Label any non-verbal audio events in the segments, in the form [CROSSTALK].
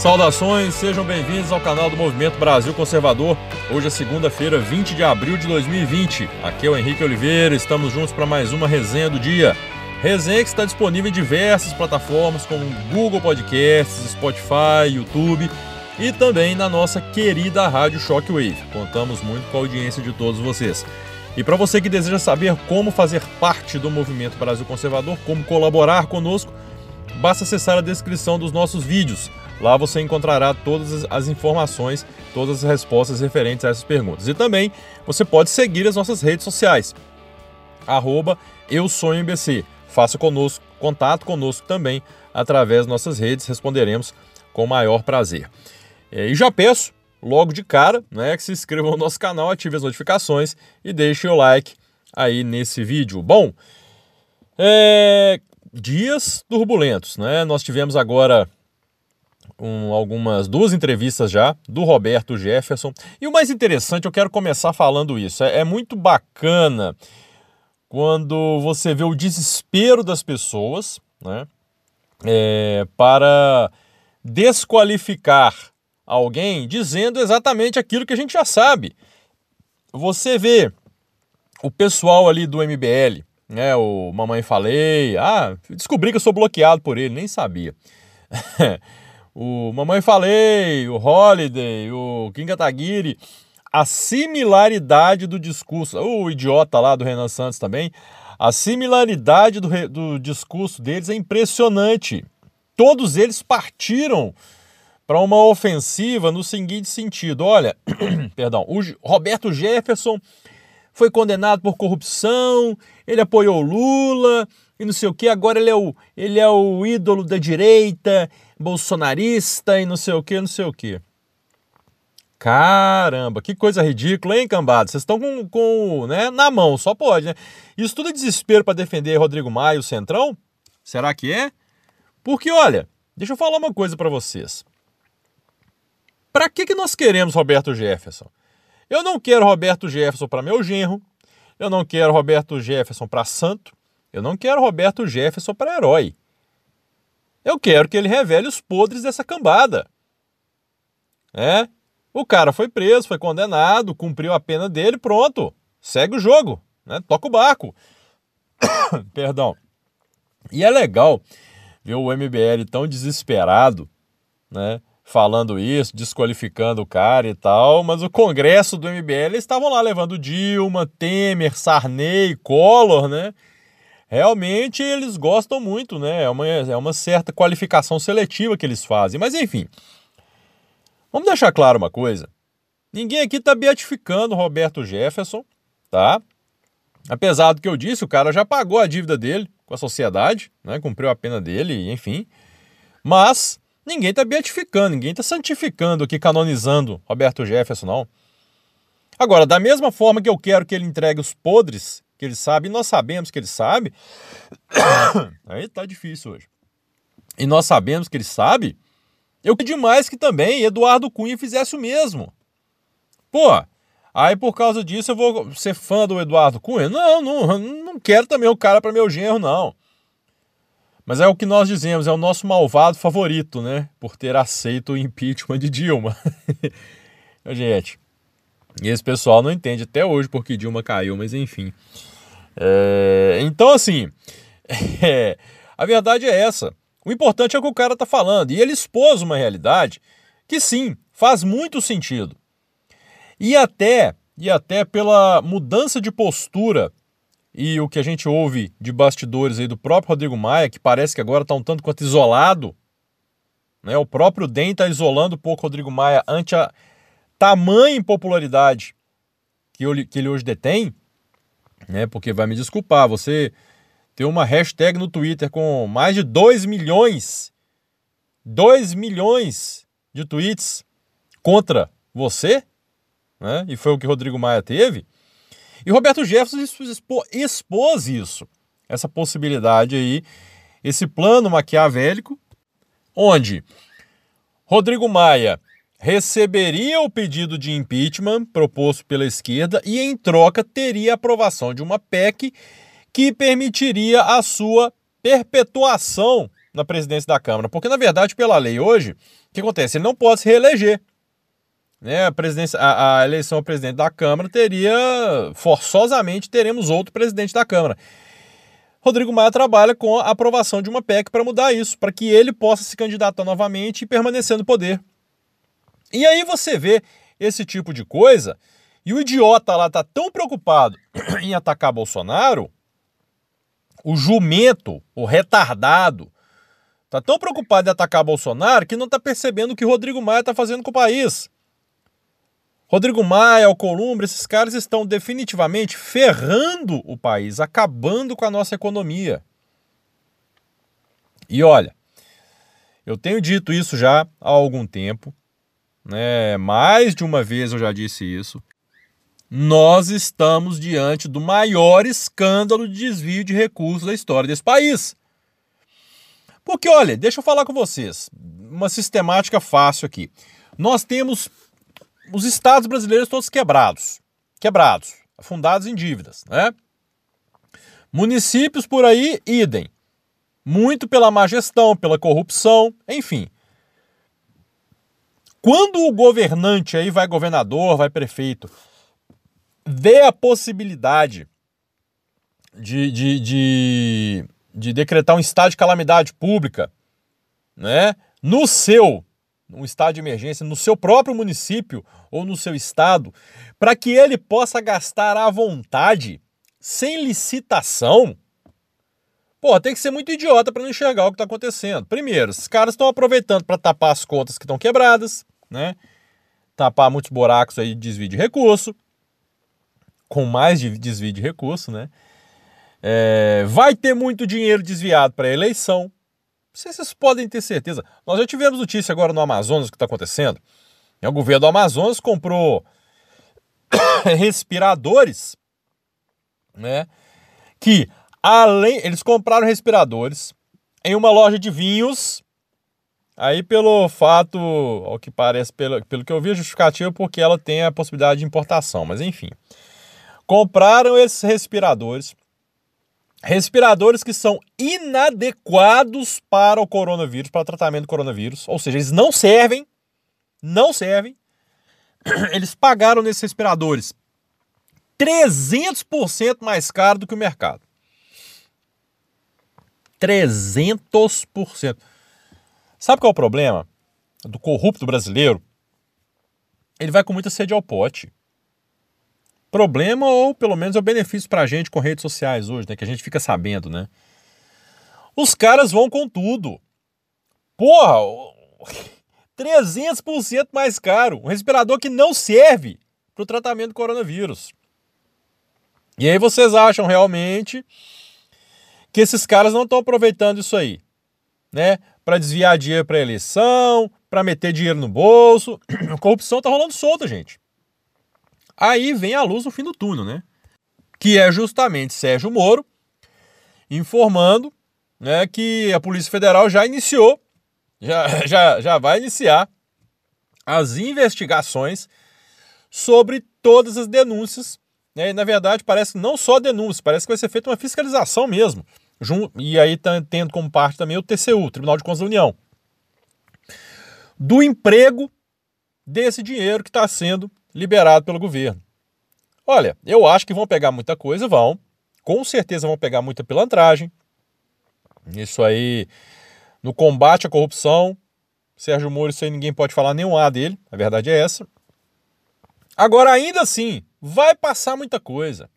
Saudações, sejam bem-vindos ao canal do Movimento Brasil Conservador. Hoje é segunda-feira, 20 de abril de 2020. Aqui é o Henrique Oliveira, estamos juntos para mais uma resenha do dia. Resenha que está disponível em diversas plataformas como Google Podcasts, Spotify, YouTube e também na nossa querida Rádio Shockwave. Contamos muito com a audiência de todos vocês. E para você que deseja saber como fazer parte do Movimento Brasil Conservador, como colaborar conosco, basta acessar a descrição dos nossos vídeos. Lá você encontrará todas as informações, todas as respostas referentes a essas perguntas. E também você pode seguir as nossas redes sociais. Arroba Eu Sonho. Faça conosco, contato conosco também através das nossas redes, responderemos com maior prazer. É, e já peço, logo de cara, né, que se inscreva no nosso canal, ative as notificações e deixe o like aí nesse vídeo. Bom, é, dias turbulentos, né? Nós tivemos agora um, algumas duas entrevistas já do Roberto Jefferson. E o mais interessante, eu quero começar falando isso. É, é muito bacana quando você vê o desespero das pessoas, né? É, para desqualificar alguém dizendo exatamente aquilo que a gente já sabe. Você vê o pessoal ali do MBL, né? O Mamãe Falei, ah, descobri que eu sou bloqueado por ele, nem sabia. [LAUGHS] o Mamãe Falei, o Holiday, o Kim Kataguiri, a similaridade do discurso, o idiota lá do Renan Santos também, a similaridade do, do discurso deles é impressionante. Todos eles partiram para uma ofensiva no seguinte sentido: olha, [CLEARS THROAT] perdão, o Roberto Jefferson foi condenado por corrupção, ele apoiou Lula e não sei o que, agora ele é o, ele é o ídolo da direita, bolsonarista e não sei o que, não sei o que. Caramba, que coisa ridícula, hein, cambada? Vocês estão com, com né, na mão, só pode, né? Isso tudo é desespero para defender Rodrigo Maia, o Centrão? Será que é? Porque, olha, deixa eu falar uma coisa para vocês. Para que, que nós queremos Roberto Jefferson? Eu não quero Roberto Jefferson para meu genro, eu não quero Roberto Jefferson para santo, eu não quero Roberto Jefferson para herói. Eu quero que ele revele os podres dessa cambada. É? O cara foi preso, foi condenado, cumpriu a pena dele, pronto. Segue o jogo, né? Toca o barco. [COUGHS] Perdão. E é legal ver o MBL tão desesperado, né? Falando isso, desqualificando o cara e tal, mas o Congresso do MBL estavam lá levando Dilma, Temer, Sarney, Collor, né? realmente eles gostam muito, né? É uma, é uma certa qualificação seletiva que eles fazem. Mas enfim, vamos deixar claro uma coisa. Ninguém aqui está beatificando Roberto Jefferson, tá? Apesar do que eu disse, o cara já pagou a dívida dele com a sociedade, né? Cumpriu a pena dele, enfim. Mas ninguém está beatificando, ninguém está santificando aqui, canonizando Roberto Jefferson, não. Agora, da mesma forma que eu quero que ele entregue os podres que ele sabe, e nós sabemos que ele sabe. [COUGHS] Aí tá difícil hoje. E nós sabemos que ele sabe. Eu queria demais que também Eduardo Cunha fizesse o mesmo. Pô, aí por causa disso eu vou ser fã do Eduardo Cunha? Não, não, não quero também o cara para meu genro, não. Mas é o que nós dizemos, é o nosso malvado favorito, né? Por ter aceito o impeachment de Dilma. [LAUGHS] Gente, esse pessoal não entende até hoje porque Dilma caiu, mas enfim. É, então, assim, [LAUGHS] é, a verdade é essa. O importante é o que o cara está falando. E ele expôs uma realidade que, sim, faz muito sentido. E até, e até pela mudança de postura e o que a gente ouve de bastidores aí do próprio Rodrigo Maia, que parece que agora está um tanto quanto isolado. Né? O próprio DEM está isolando um pouco o Rodrigo Maia ante a tamanha impopularidade que ele hoje detém né? Porque vai me desculpar, você tem uma hashtag no Twitter com mais de 2 milhões, 2 milhões de tweets contra você, né? E foi o que Rodrigo Maia teve. E Roberto Jefferson expôs isso, essa possibilidade aí, esse plano maquiavélico, onde Rodrigo Maia receberia o pedido de impeachment proposto pela esquerda e, em troca, teria a aprovação de uma PEC que permitiria a sua perpetuação na presidência da Câmara, porque na verdade, pela lei hoje, o que acontece? Ele não pode se reeleger. Né? A, presidência, a, a eleição ao presidente da Câmara teria, forçosamente, teremos outro presidente da Câmara. Rodrigo Maia trabalha com a aprovação de uma PEC para mudar isso, para que ele possa se candidatar novamente e permanecer no poder. E aí você vê esse tipo de coisa e o idiota lá tá tão preocupado [CLEARS THROAT] em atacar Bolsonaro, o jumento, o retardado, tá tão preocupado em atacar Bolsonaro que não tá percebendo o que Rodrigo Maia tá fazendo com o país. Rodrigo Maia, Alcolumbre, esses caras estão definitivamente ferrando o país, acabando com a nossa economia. E olha, eu tenho dito isso já há algum tempo, né? mais de uma vez eu já disse isso. Nós estamos diante do maior escândalo de desvio de recursos da história desse país. Porque, olha, deixa eu falar com vocês, uma sistemática fácil aqui. Nós temos os estados brasileiros todos quebrados, quebrados, afundados em dívidas, né? Municípios por aí, idem. Muito pela má gestão, pela corrupção, enfim. Quando o governante aí vai governador, vai prefeito, vê a possibilidade de, de, de, de decretar um estado de calamidade pública, né? No seu um estado de emergência no seu próprio município ou no seu estado, para que ele possa gastar à vontade, sem licitação, pô, tem que ser muito idiota para não enxergar o que está acontecendo. Primeiro, esses caras estão aproveitando para tapar as contas que estão quebradas, né? Tapar muitos buracos aí de desvio de recurso, com mais de desvio de recurso, né? É, vai ter muito dinheiro desviado para a eleição, vocês podem ter certeza. Nós já tivemos notícia agora no Amazonas o que está acontecendo. O governo do Amazonas comprou [COUGHS] respiradores, né? Que além eles compraram respiradores em uma loja de vinhos. Aí pelo fato, ao que parece, pelo, pelo que eu vi, a justificativa porque ela tem a possibilidade de importação, mas enfim. Compraram esses respiradores respiradores que são inadequados para o coronavírus, para o tratamento do coronavírus, ou seja, eles não servem, não servem. [CLEARS THROAT] Eles pagaram nesses respiradores 300% mais caro do que o mercado. 300%. Sabe qual é o problema do corrupto brasileiro? Ele vai com muita sede ao pote problema ou pelo menos é o benefício para a gente com redes sociais hoje, né? Que a gente fica sabendo, né? Os caras vão com tudo. Porra, 300% [LAUGHS] mais caro. Um respirador que não serve para o tratamento do coronavírus. E aí vocês acham realmente que esses caras não estão aproveitando isso aí, né? Para desviar dinheiro para eleição, para meter dinheiro no bolso. [CLEARS THROAT] A corrupção tá rolando solta, gente. Aí vem a luz no fim do túnel, né? Que é justamente Sérgio Moro informando né, que a Polícia Federal já iniciou, já, [LAUGHS] já, já vai iniciar as investigações sobre todas as denúncias. Né? E, na verdade, parece não só denúncias, parece que vai ser feita uma fiscalização mesmo. E aí tá tendo como parte também o TCU, Tribunal de Contas da União. Do emprego desse dinheiro que está sendo liberado pelo governo. Olha, eu acho que vão pegar muita coisa, vão. Com certeza vão pegar muita pilantragem. Isso aí, no combate à corrupção, Sérgio Moro, isso aí ninguém pode falar nenhum A dele, a verdade é essa. Agora, ainda assim, vai passar muita coisa.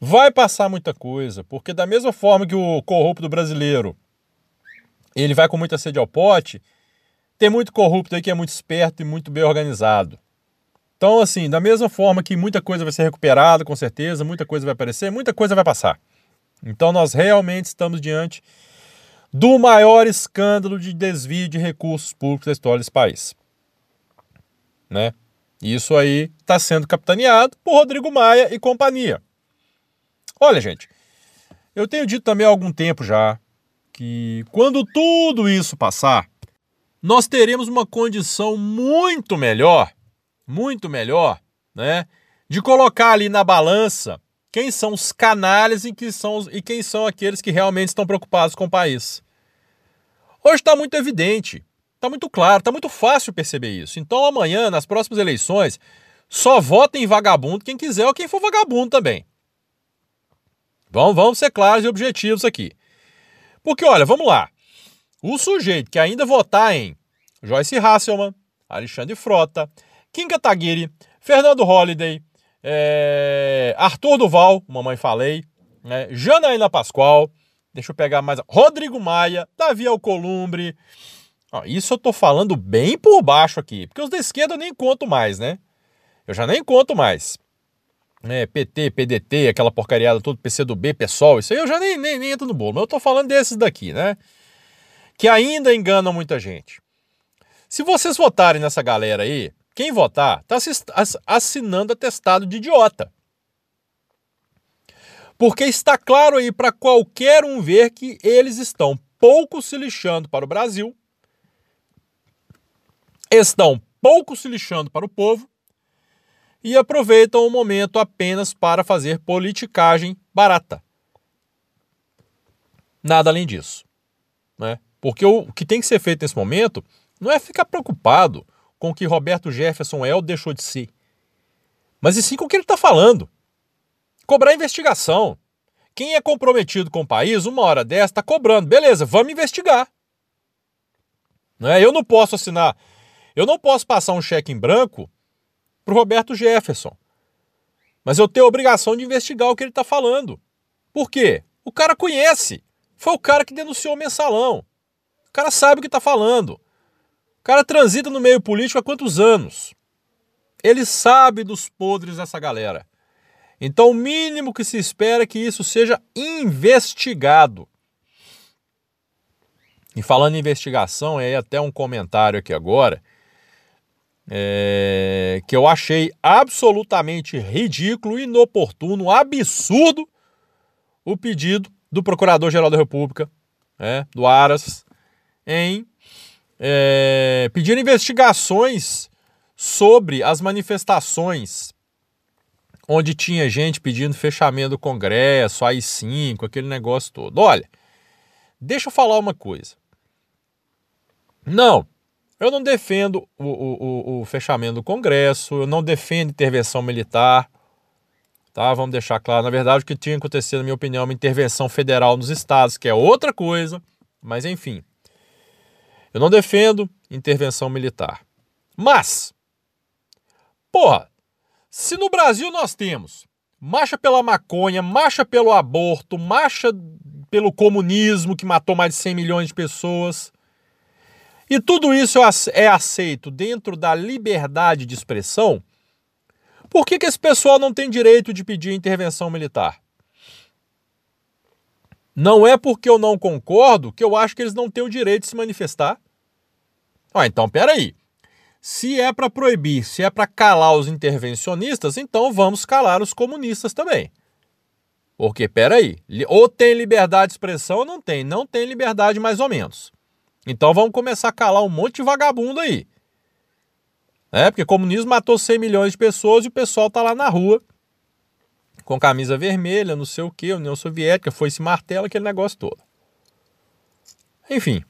Vai passar muita coisa, porque da mesma forma que o corrupto brasileiro ele vai com muita sede ao pote, tem muito corrupto aí que é muito esperto e muito bem organizado. Então, assim, da mesma forma que muita coisa vai ser recuperada, com certeza, muita coisa vai aparecer, muita coisa vai passar. Então, nós realmente estamos diante do maior escândalo de desvio de recursos públicos da história desse país. Né? Isso aí está sendo capitaneado por Rodrigo Maia e companhia. Olha, gente, eu tenho dito também há algum tempo já que quando tudo isso passar, nós teremos uma condição muito melhor, muito melhor, né? De colocar ali na balança quem são os canalhas e, que são, e quem são aqueles que realmente estão preocupados com o país. Hoje está muito evidente, está muito claro, está muito fácil perceber isso. Então amanhã, nas próximas eleições, só vota em vagabundo quem quiser ou quem for vagabundo também. Vamos, vamos ser claros e objetivos aqui. Porque, olha, vamos lá. O sujeito que ainda votar em Joyce Hasselman, Alexandre Frota, Kim Kataguiri, Fernando Holliday, é, Arthur Duval, mamãe falei, né, Janaína Pascoal, deixa eu pegar mais, Rodrigo Maia, Davi Alcolumbre. Ó, isso eu tô falando bem por baixo aqui, porque os da esquerda eu nem conto mais, né? Eu já nem conto mais. É, PT, PDT, aquela porcariada toda, PCdoB, PSOL, isso aí eu já nem, nem, nem entro no bolo. Mas eu tô falando desses daqui, né? Que ainda enganam muita gente. Se vocês votarem nessa galera aí, quem votar está assinando atestado de idiota. Porque está claro aí para qualquer um ver que eles estão pouco se lixando para o Brasil, estão pouco se lixando para o povo e aproveitam o momento apenas para fazer politicagem barata. Nada além disso. Né? Porque o que tem que ser feito nesse momento não é ficar preocupado com o que Roberto Jefferson é ou deixou de ser. Mas e sim com o que ele está falando. Cobrar investigação. Quem é comprometido com o país, uma hora dessa, está cobrando. Beleza, vamos investigar. Não é? Eu não posso assinar, eu não posso passar um cheque em branco para Roberto Jefferson. Mas eu tenho a obrigação de investigar o que ele está falando. Por quê? O cara conhece. Foi o cara que denunciou o mensalão. O cara sabe o que está falando cara transita no meio político há quantos anos? Ele sabe dos podres dessa galera. Então, o mínimo que se espera é que isso seja investigado. E falando em investigação, é até um comentário aqui agora, é, que eu achei absolutamente ridículo, inoportuno, absurdo o pedido do Procurador-Geral da República, é, do Aras, em é, pediram investigações sobre as manifestações onde tinha gente pedindo fechamento do Congresso, AI-5, aquele negócio todo. Olha, deixa eu falar uma coisa. Não, eu não defendo o, o, o, fechamento do Congresso, eu não defendo intervenção militar, tá? Vamos deixar claro. Na verdade, o que tinha acontecido, na minha opinião, é uma intervenção federal nos estados, que é outra coisa, mas enfim. Eu não defendo intervenção militar. Mas, porra, se no Brasil nós temos marcha pela maconha, marcha pelo aborto, marcha pelo comunismo que matou mais de 100 milhões de pessoas, e tudo isso é aceito dentro da liberdade de expressão, por que, que esse pessoal não tem direito de pedir intervenção militar? Não é porque eu não concordo que eu acho que eles não têm o direito de se manifestar. Ah, então peraí. Se é para proibir, se é para calar os intervencionistas, então vamos calar os comunistas também. Porque, peraí, ou tem liberdade de expressão ou não tem. Não tem liberdade mais ou menos. Então vamos começar a calar um monte de vagabundo aí. É, porque o comunismo matou 100 milhões de pessoas e o pessoal tá lá na rua com camisa vermelha, não sei o que, União Soviética, foi esse martelo, aquele negócio todo. Enfim,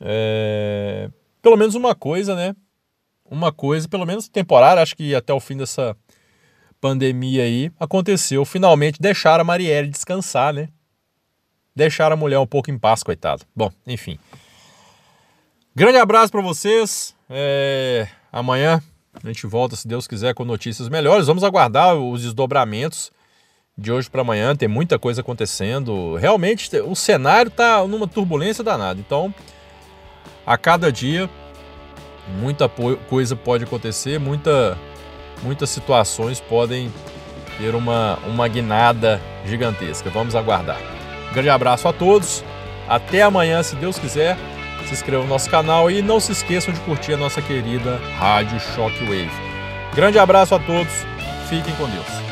é pelo menos uma coisa, né? Uma coisa, pelo menos temporária, acho que até o fim dessa pandemia aí, aconteceu. Finalmente deixaram a Marielle descansar, né? Deixaram a mulher um pouco em paz, coitado. Bom, enfim. Grande abraço para vocês. É... Amanhã a gente volta, se Deus quiser, com notícias melhores. Vamos aguardar os desdobramentos de hoje para amanhã. Tem muita coisa acontecendo. Realmente, o cenário está numa turbulência danada. Então, a cada dia muita coisa pode acontecer, muita, muitas situações podem ter uma, uma guinada gigantesca. Vamos aguardar. Um grande abraço a todos. Até amanhã, se Deus quiser. Se inscreva no nosso canal e não se esqueçam de curtir a nossa querida Rádio Shockwave. Grande abraço a todos. Fiquem com Deus.